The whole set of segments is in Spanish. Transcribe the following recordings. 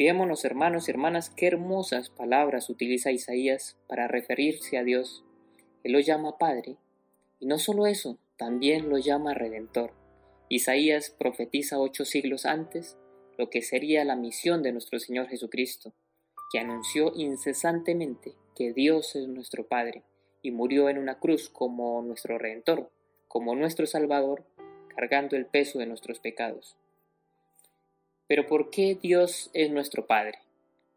Fijémonos, hermanos y hermanas, qué hermosas palabras utiliza Isaías para referirse a Dios. Él lo llama Padre, y no solo eso, también lo llama Redentor. Isaías profetiza ocho siglos antes lo que sería la misión de nuestro Señor Jesucristo, que anunció incesantemente que Dios es nuestro Padre y murió en una cruz como nuestro Redentor, como nuestro Salvador, cargando el peso de nuestros pecados. Pero ¿por qué Dios es nuestro Padre?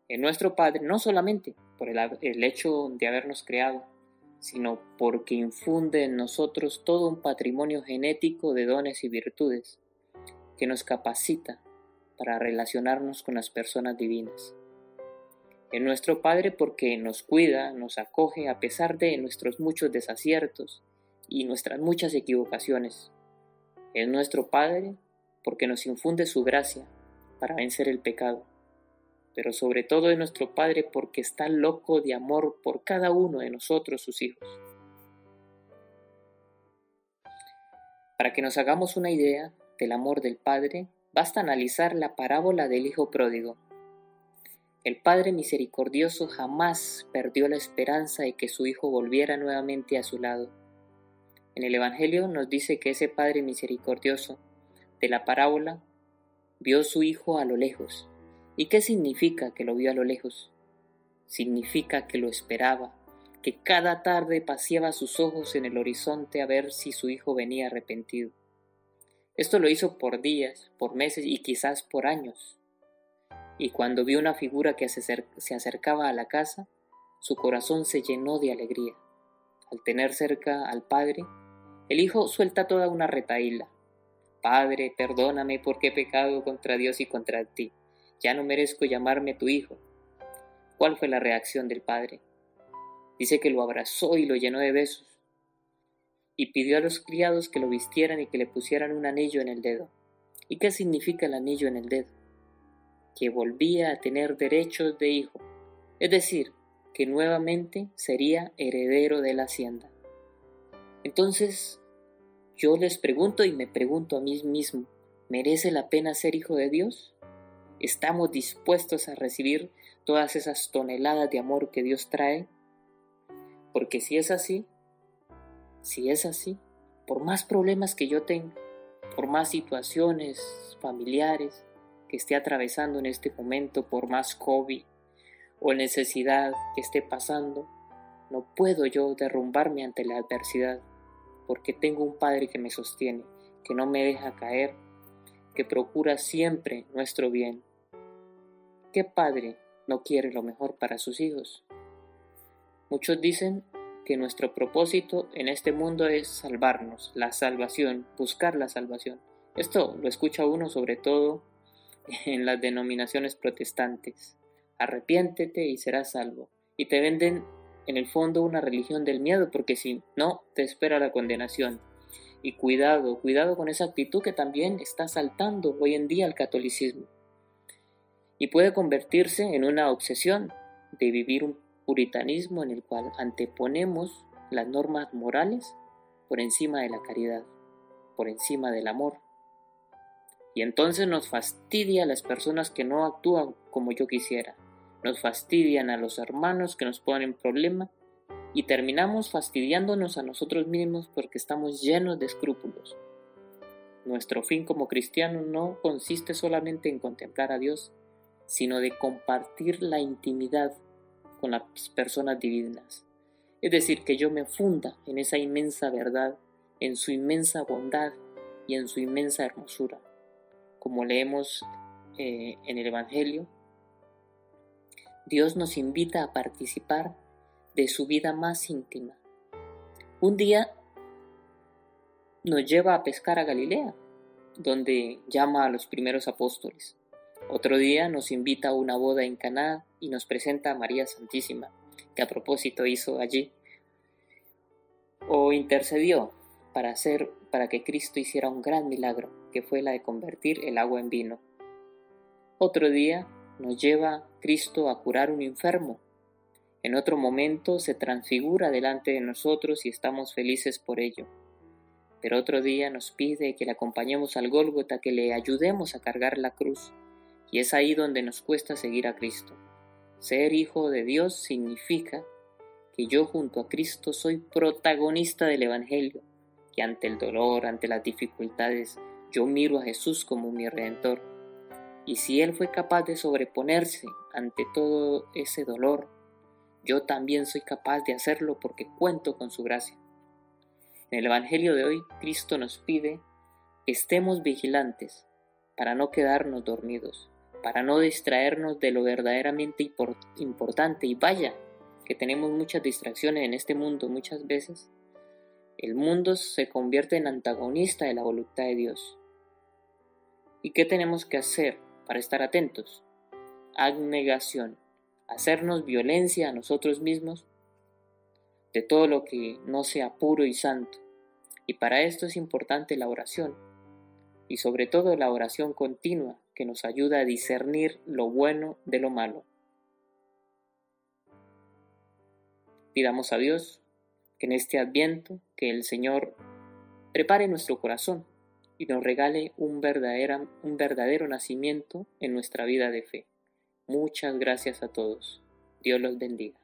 Es nuestro Padre no solamente por el, hecho de habernos creado, sino porque infunde en nosotros todo un patrimonio genético de dones y virtudes que nos capacita para relacionarnos con las personas divinas. Es nuestro Padre porque nos cuida, nos acoge a pesar de nuestros muchos desaciertos y nuestras muchas equivocaciones. Es nuestro Padre porque nos infunde su gracia para vencer el pecado. Pero sobre todo es nuestro Padre porque está loco de amor por cada uno de nosotros, sus hijos. Para que nos hagamos una idea del amor del Padre, basta analizar la parábola del Hijo Pródigo. El Padre Misericordioso jamás perdió la esperanza de que su Hijo volviera nuevamente a su lado. En el Evangelio nos dice que ese Padre Misericordioso de la parábola vio su hijo a lo lejos. ¿Y qué significa que lo vio a lo lejos? Significa que lo esperaba, que cada tarde paseaba sus ojos en el horizonte a ver si su hijo venía arrepentido. Esto lo hizo por días, por meses y quizás por años. Y cuando vio una figura que se acercaba a la casa, su corazón se llenó de alegría. Al tener cerca al padre, el hijo suelta toda una retaíla, Padre, perdóname porque he pecado contra Dios y contra ti. Ya no merezco llamarme tu hijo. ¿Cuál fue la reacción del padre? Dice que lo abrazó y lo llenó de besos. Y pidió a los criados que lo vistieran y que le pusieran un anillo en el dedo. ¿Y qué significa el anillo en el dedo? Que volvía a tener derechos de hijo. Es decir, que nuevamente sería heredero de la hacienda. Entonces, yo les pregunto y me pregunto a mí mismo, ¿merece la pena ser hijo de Dios? ¿Estamos dispuestos a recibir todas esas toneladas de amor que Dios trae? Porque si es así, si es así, por más problemas que yo tenga, por más situaciones familiares que esté atravesando en este momento, por más COVID o necesidad que esté pasando, no puedo yo derrumbarme ante la adversidad porque tengo un Padre que me sostiene, que no me deja caer, que procura siempre nuestro bien. ¿Qué padre no quiere lo mejor para sus hijos? Muchos dicen que nuestro propósito en este mundo es salvarnos, la salvación, buscar la salvación. Esto lo escucha uno sobre todo en las denominaciones protestantes. Arrepiéntete y serás salvo. Y te venden en el fondo una religión del miedo, porque si no, te espera la condenación. Y cuidado, cuidado con esa actitud que también está saltando hoy en día al catolicismo. Y puede convertirse en una obsesión de vivir un puritanismo en el cual anteponemos las normas morales por encima de la caridad, por encima del amor. Y entonces nos fastidia a las personas que no actúan como yo quisiera, nos fastidian a los hermanos que nos ponen problema y terminamos fastidiándonos a nosotros mismos porque estamos llenos de escrúpulos. Nuestro fin como cristianos no consiste solamente en contemplar a Dios, sino de compartir la intimidad con las personas divinas. Es decir, que yo me funda en esa inmensa verdad, en su inmensa bondad y en su inmensa hermosura. Como leemos eh, en el Evangelio, Dios nos invita a participar de su vida más íntima. Un día nos lleva a pescar a Galilea, donde llama a los primeros apóstoles. Otro día nos invita a una boda en Caná y nos presenta a María Santísima, que a propósito hizo allí. O intercedió para hacer para que Cristo hiciera un gran milagro, que fue la de convertir el agua en vino. Otro día nos lleva Cristo a curar un enfermo. En otro momento se transfigura delante de nosotros y estamos felices por ello. Pero otro día nos pide que le acompañemos al Gólgota, que le ayudemos a cargar la cruz. Y es ahí donde nos cuesta seguir a Cristo. Ser hijo de Dios significa que yo junto a Cristo soy protagonista del Evangelio, que ante el dolor, ante las dificultades, yo miro a Jesús como mi redentor. Y si Él fue capaz de sobreponerse ante todo ese dolor, yo también soy capaz de hacerlo porque cuento con su gracia. En el Evangelio de hoy, Cristo nos pide que estemos vigilantes para no quedarnos dormidos, para no distraernos de lo verdaderamente importante. Y vaya, que tenemos muchas distracciones en este mundo muchas veces. El mundo se convierte en antagonista de la voluntad de Dios. ¿Y qué tenemos que hacer para estar atentos? Abnegación, hacernos violencia a nosotros mismos de todo lo que no sea puro y santo. Y para esto es importante la oración, y sobre todo la oración continua que nos ayuda a discernir lo bueno de lo malo. Pidamos a Dios que en este adviento que el Señor prepare nuestro corazón y nos regale un verdadero, un verdadero nacimiento en nuestra vida de fe. Muchas gracias a todos. Dios los bendiga.